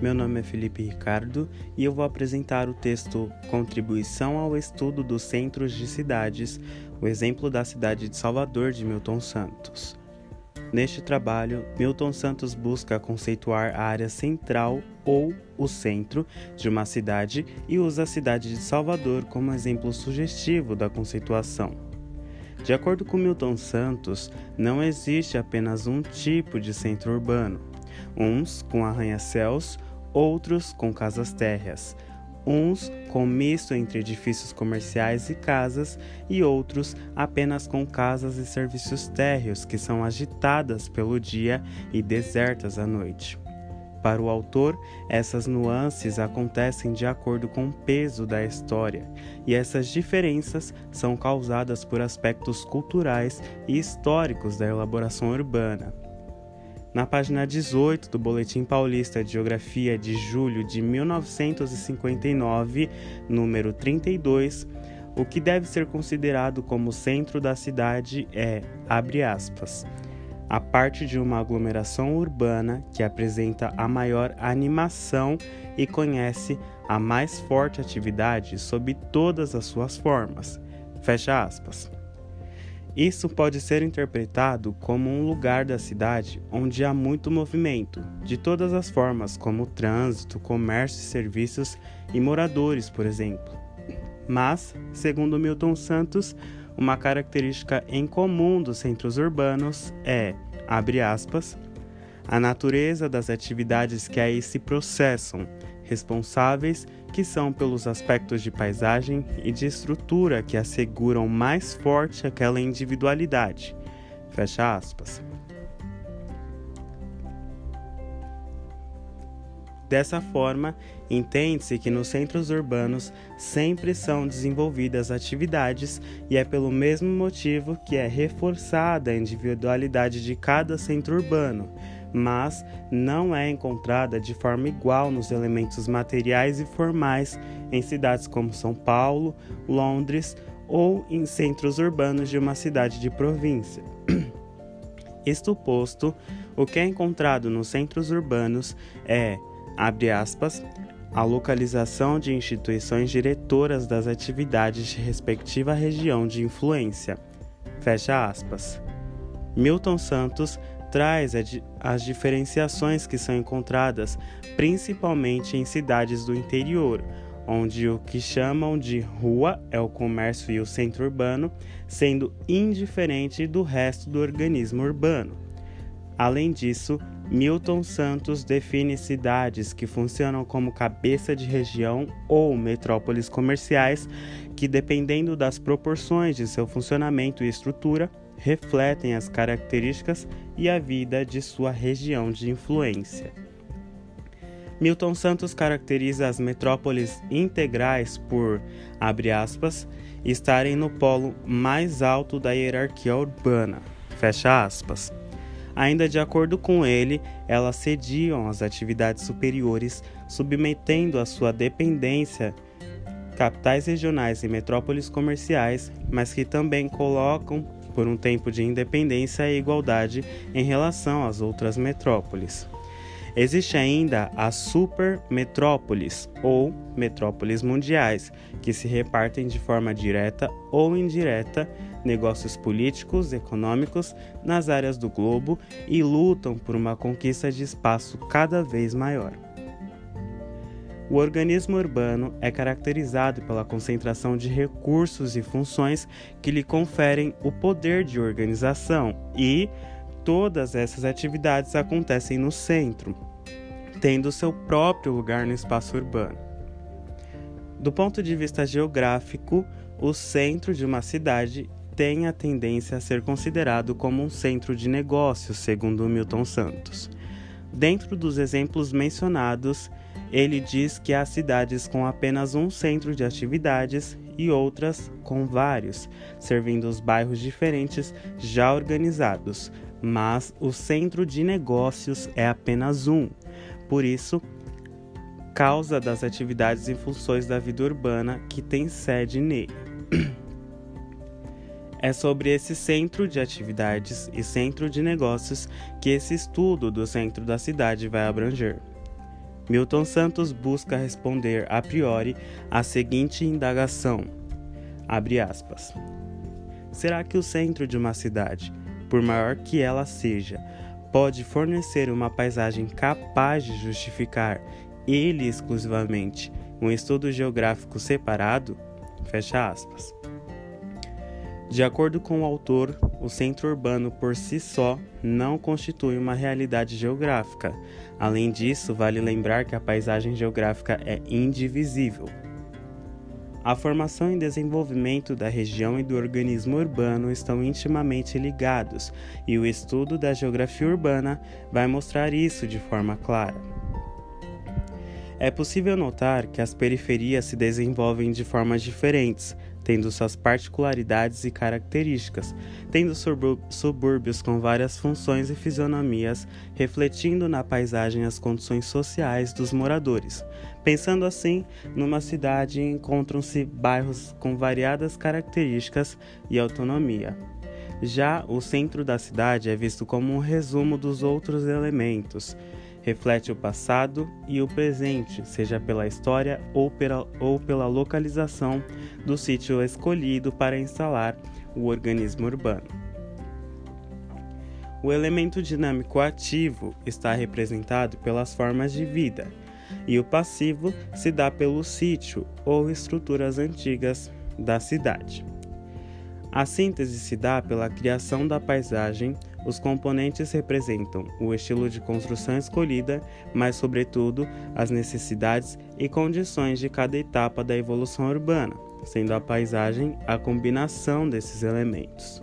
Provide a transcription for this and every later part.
Meu nome é Felipe Ricardo e eu vou apresentar o texto Contribuição ao Estudo dos Centros de Cidades, o exemplo da cidade de Salvador de Milton Santos. Neste trabalho, Milton Santos busca conceituar a área central ou o centro de uma cidade e usa a cidade de Salvador como exemplo sugestivo da conceituação. De acordo com Milton Santos, não existe apenas um tipo de centro urbano, uns com arranha-céus, outros com casas térreas, uns com misto entre edifícios comerciais e casas, e outros apenas com casas e serviços térreos que são agitadas pelo dia e desertas à noite. Para o autor, essas nuances acontecem de acordo com o peso da história, e essas diferenças são causadas por aspectos culturais e históricos da elaboração urbana. Na página 18 do Boletim Paulista de Geografia de julho de 1959, número 32, o que deve ser considerado como centro da cidade é, abre aspas, a parte de uma aglomeração urbana que apresenta a maior animação e conhece a mais forte atividade sob todas as suas formas. Fecha aspas. Isso pode ser interpretado como um lugar da cidade onde há muito movimento, de todas as formas, como trânsito, comércio e serviços e moradores, por exemplo. Mas, segundo Milton Santos, uma característica em comum dos centros urbanos é, abre aspas, a natureza das atividades que aí se processam, responsáveis que são pelos aspectos de paisagem e de estrutura que asseguram mais forte aquela individualidade. Fecha aspas. Dessa forma, entende-se que nos centros urbanos sempre são desenvolvidas atividades e é pelo mesmo motivo que é reforçada a individualidade de cada centro urbano, mas não é encontrada de forma igual nos elementos materiais e formais em cidades como São Paulo, Londres ou em centros urbanos de uma cidade de província. Isto posto, o que é encontrado nos centros urbanos é, abre aspas, a localização de instituições diretoras das atividades de respectiva região de influência. Fecha aspas. Milton Santos traz as diferenciações que são encontradas principalmente em cidades do interior, onde o que chamam de rua é o comércio e o centro urbano, sendo indiferente do resto do organismo urbano. Além disso, Milton Santos define cidades que funcionam como cabeça de região ou metrópoles comerciais que, dependendo das proporções de seu funcionamento e estrutura, refletem as características e a vida de sua região de influência. Milton Santos caracteriza as metrópoles integrais por, abre aspas, estarem no polo mais alto da hierarquia urbana, fecha aspas. Ainda de acordo com ele, elas sediam as atividades superiores, submetendo a sua dependência capitais regionais e metrópoles comerciais, mas que também colocam por um tempo de independência e igualdade em relação às outras metrópoles. Existe ainda as supermetrópoles ou metrópoles mundiais, que se repartem de forma direta ou indireta negócios políticos, econômicos nas áreas do globo e lutam por uma conquista de espaço cada vez maior. O organismo urbano é caracterizado pela concentração de recursos e funções que lhe conferem o poder de organização, e todas essas atividades acontecem no centro, tendo seu próprio lugar no espaço urbano. Do ponto de vista geográfico, o centro de uma cidade tem a tendência a ser considerado como um centro de negócios, segundo Milton Santos. Dentro dos exemplos mencionados, ele diz que há cidades com apenas um centro de atividades e outras com vários, servindo os bairros diferentes já organizados, mas o centro de negócios é apenas um. Por isso, causa das atividades e funções da vida urbana que tem sede nele. É sobre esse centro de atividades e centro de negócios que esse estudo do centro da cidade vai abranger. Milton Santos busca responder a priori a seguinte indagação: aspas. Será que o centro de uma cidade, por maior que ela seja, pode fornecer uma paisagem capaz de justificar ele exclusivamente um estudo geográfico separado? Fecha aspas. De acordo com o autor, o centro urbano por si só não constitui uma realidade geográfica. Além disso, vale lembrar que a paisagem geográfica é indivisível. A formação e desenvolvimento da região e do organismo urbano estão intimamente ligados, e o estudo da geografia urbana vai mostrar isso de forma clara. É possível notar que as periferias se desenvolvem de formas diferentes, tendo suas particularidades e características, tendo subúrbios com várias funções e fisionomias, refletindo na paisagem as condições sociais dos moradores. Pensando assim, numa cidade encontram-se bairros com variadas características e autonomia. Já o centro da cidade é visto como um resumo dos outros elementos reflete o passado e o presente, seja pela história ou pela, ou pela localização do sítio escolhido para instalar o organismo urbano. O elemento dinâmico ativo está representado pelas formas de vida, e o passivo se dá pelo sítio ou estruturas antigas da cidade. A síntese se dá pela criação da paisagem os componentes representam o estilo de construção escolhida, mas, sobretudo, as necessidades e condições de cada etapa da evolução urbana, sendo a paisagem a combinação desses elementos.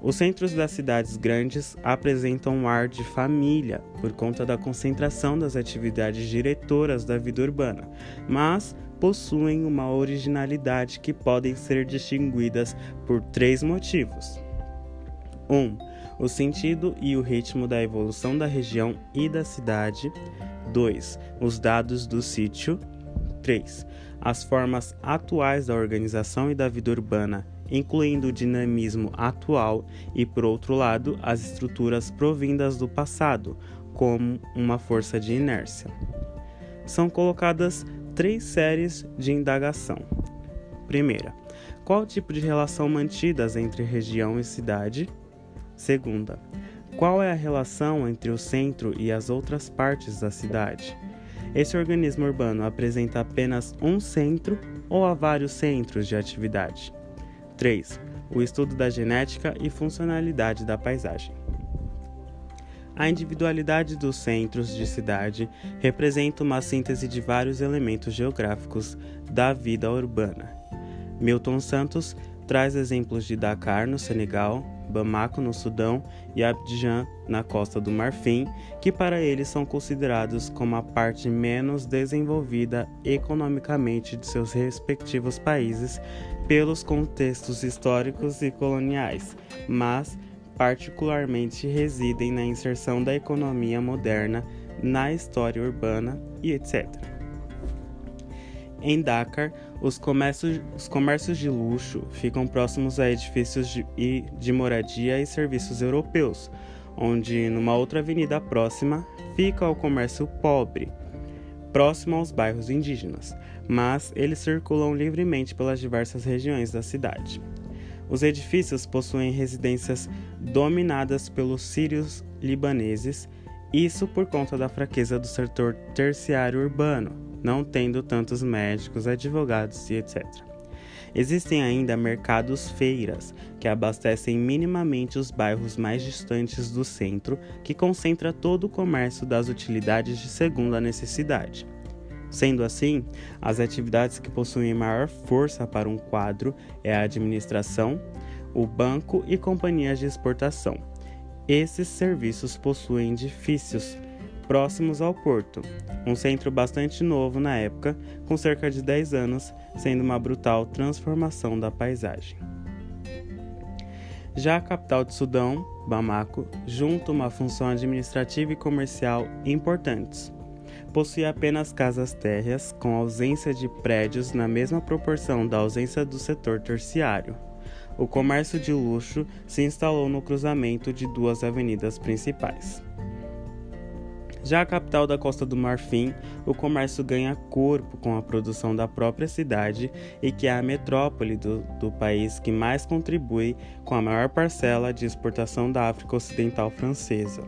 Os centros das cidades grandes apresentam um ar de família por conta da concentração das atividades diretoras da vida urbana, mas possuem uma originalidade que podem ser distinguidas por três motivos. 1. Um, o sentido e o ritmo da evolução da região e da cidade. 2. Os dados do sítio. 3. As formas atuais da organização e da vida urbana, incluindo o dinamismo atual, e, por outro lado, as estruturas provindas do passado, como uma força de inércia. São colocadas três séries de indagação. Primeira, qual tipo de relação mantidas entre região e cidade? Segunda, qual é a relação entre o centro e as outras partes da cidade? Esse organismo urbano apresenta apenas um centro ou há vários centros de atividade? 3. O estudo da genética e funcionalidade da paisagem. A individualidade dos centros de cidade representa uma síntese de vários elementos geográficos da vida urbana. Milton Santos traz exemplos de Dakar, no Senegal, Bamako, no Sudão, e Abidjan, na costa do Marfim, que para eles são considerados como a parte menos desenvolvida economicamente de seus respectivos países pelos contextos históricos e coloniais, mas particularmente residem na inserção da economia moderna na história urbana e etc. Em Dakar, os comércios, os comércios de luxo ficam próximos a edifícios de, de moradia e serviços europeus, onde, numa outra avenida próxima, fica o comércio pobre, próximo aos bairros indígenas, mas eles circulam livremente pelas diversas regiões da cidade. Os edifícios possuem residências dominadas pelos sírios libaneses, isso por conta da fraqueza do setor terciário urbano, não tendo tantos médicos, advogados e etc. Existem ainda mercados-feiras, que abastecem minimamente os bairros mais distantes do centro, que concentra todo o comércio das utilidades de segunda necessidade. Sendo assim, as atividades que possuem maior força para um quadro é a administração, o banco e companhias de exportação. Esses serviços possuem edifícios próximos ao porto, um centro bastante novo na época, com cerca de 10 anos, sendo uma brutal transformação da paisagem. Já a capital de Sudão, Bamako, junta uma função administrativa e comercial importantes. Possui apenas casas térreas, com ausência de prédios na mesma proporção da ausência do setor terciário. O comércio de luxo se instalou no cruzamento de duas avenidas principais. Já a capital da Costa do Marfim, o comércio ganha corpo com a produção da própria cidade e que é a metrópole do, do país que mais contribui com a maior parcela de exportação da África Ocidental Francesa.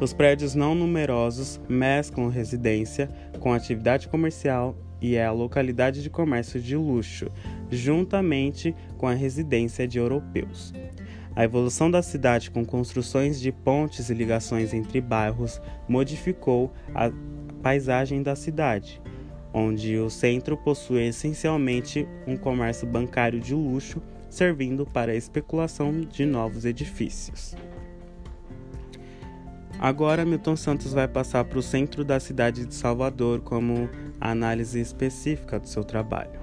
Os prédios não numerosos mesclam residência com atividade comercial e é a localidade de comércio de luxo, juntamente com a residência de europeus. A evolução da cidade com construções de pontes e ligações entre bairros modificou a paisagem da cidade, onde o centro possui essencialmente um comércio bancário de luxo, servindo para a especulação de novos edifícios. Agora, Milton Santos vai passar para o centro da cidade de Salvador como análise específica do seu trabalho.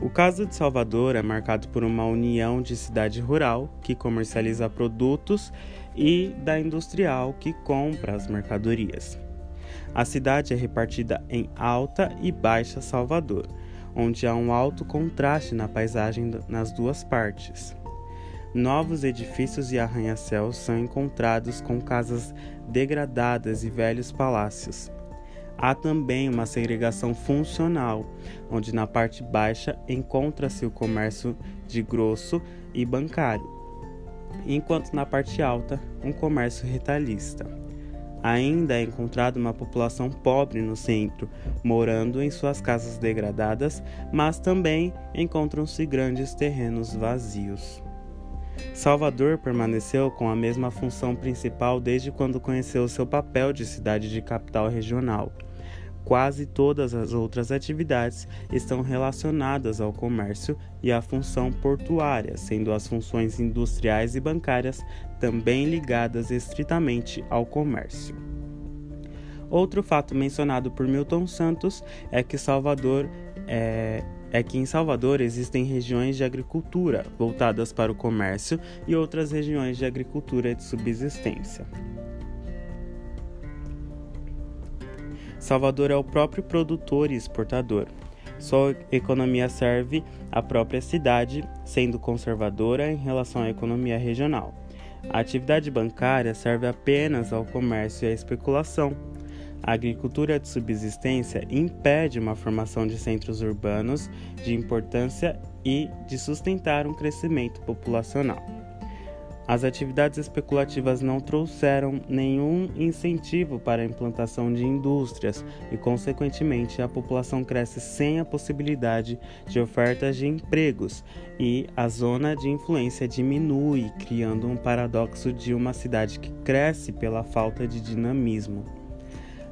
O caso de Salvador é marcado por uma união de cidade rural, que comercializa produtos, e da industrial, que compra as mercadorias. A cidade é repartida em Alta e Baixa Salvador, onde há um alto contraste na paisagem nas duas partes. Novos edifícios e arranha-céus são encontrados com casas degradadas e velhos palácios. Há também uma segregação funcional, onde na parte baixa encontra-se o comércio de grosso e bancário, enquanto na parte alta, um comércio retalhista. Ainda é encontrada uma população pobre no centro, morando em suas casas degradadas, mas também encontram-se grandes terrenos vazios. Salvador permaneceu com a mesma função principal desde quando conheceu seu papel de cidade de capital regional. Quase todas as outras atividades estão relacionadas ao comércio e à função portuária, sendo as funções industriais e bancárias também ligadas estritamente ao comércio. Outro fato mencionado por Milton Santos é que Salvador é, é que em Salvador existem regiões de agricultura voltadas para o comércio e outras regiões de agricultura de subsistência. Salvador é o próprio produtor e exportador. Sua economia serve à própria cidade, sendo conservadora em relação à economia regional. A atividade bancária serve apenas ao comércio e à especulação. A agricultura de subsistência impede uma formação de centros urbanos de importância e de sustentar um crescimento populacional. As atividades especulativas não trouxeram nenhum incentivo para a implantação de indústrias e, consequentemente, a população cresce sem a possibilidade de ofertas de empregos e a zona de influência diminui, criando um paradoxo de uma cidade que cresce pela falta de dinamismo.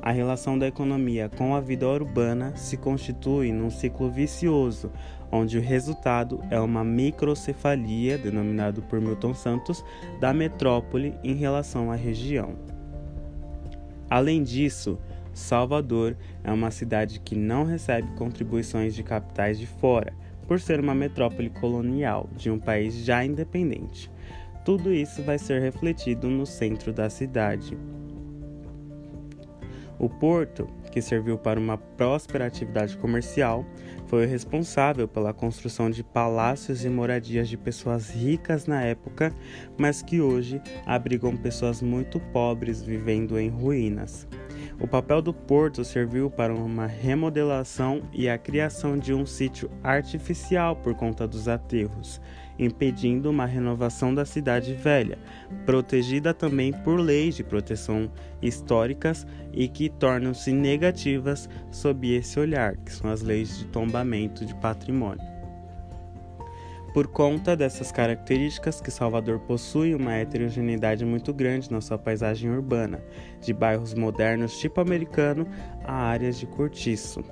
A relação da economia com a vida urbana se constitui num ciclo vicioso, onde o resultado é uma microcefalia, denominado por Milton Santos, da metrópole em relação à região. Além disso, Salvador é uma cidade que não recebe contribuições de capitais de fora, por ser uma metrópole colonial de um país já independente. Tudo isso vai ser refletido no centro da cidade. O porto, que serviu para uma próspera atividade comercial, foi o responsável pela construção de palácios e moradias de pessoas ricas na época, mas que hoje abrigam pessoas muito pobres vivendo em ruínas. O papel do porto serviu para uma remodelação e a criação de um sítio artificial por conta dos aterros, impedindo uma renovação da cidade velha, protegida também por leis de proteção históricas e que tornam-se negativas sob esse olhar, que são as leis de tombamento de patrimônio. Por conta dessas características que Salvador possui uma heterogeneidade muito grande na sua paisagem urbana, de bairros modernos tipo americano a áreas de cortiço.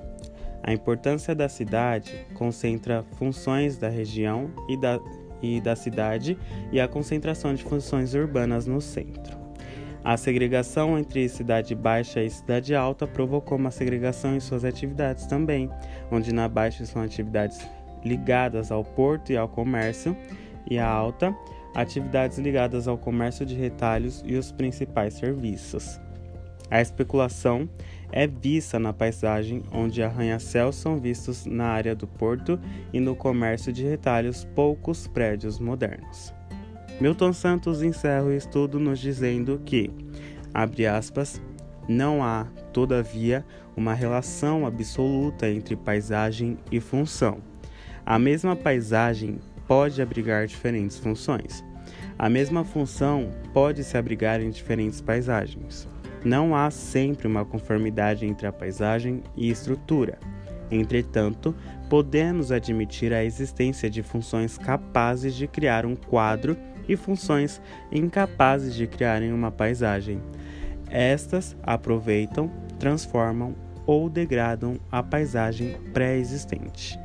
A importância da cidade concentra funções da região e da, e da cidade e a concentração de funções urbanas no centro. A segregação entre cidade baixa e cidade alta provocou uma segregação em suas atividades também, onde na baixa são atividades ligadas ao porto e ao comércio, e a alta, atividades ligadas ao comércio de retalhos e os principais serviços. A especulação é vista na paisagem, onde arranha-céus são vistos na área do porto e no comércio de retalhos poucos prédios modernos. Milton Santos encerra o estudo nos dizendo que Abre aspas. Não há, todavia, uma relação absoluta entre paisagem e função. A mesma paisagem pode abrigar diferentes funções. A mesma função pode se abrigar em diferentes paisagens. Não há sempre uma conformidade entre a paisagem e estrutura. Entretanto, podemos admitir a existência de funções capazes de criar um quadro e funções incapazes de criarem uma paisagem. Estas aproveitam, transformam ou degradam a paisagem pré-existente.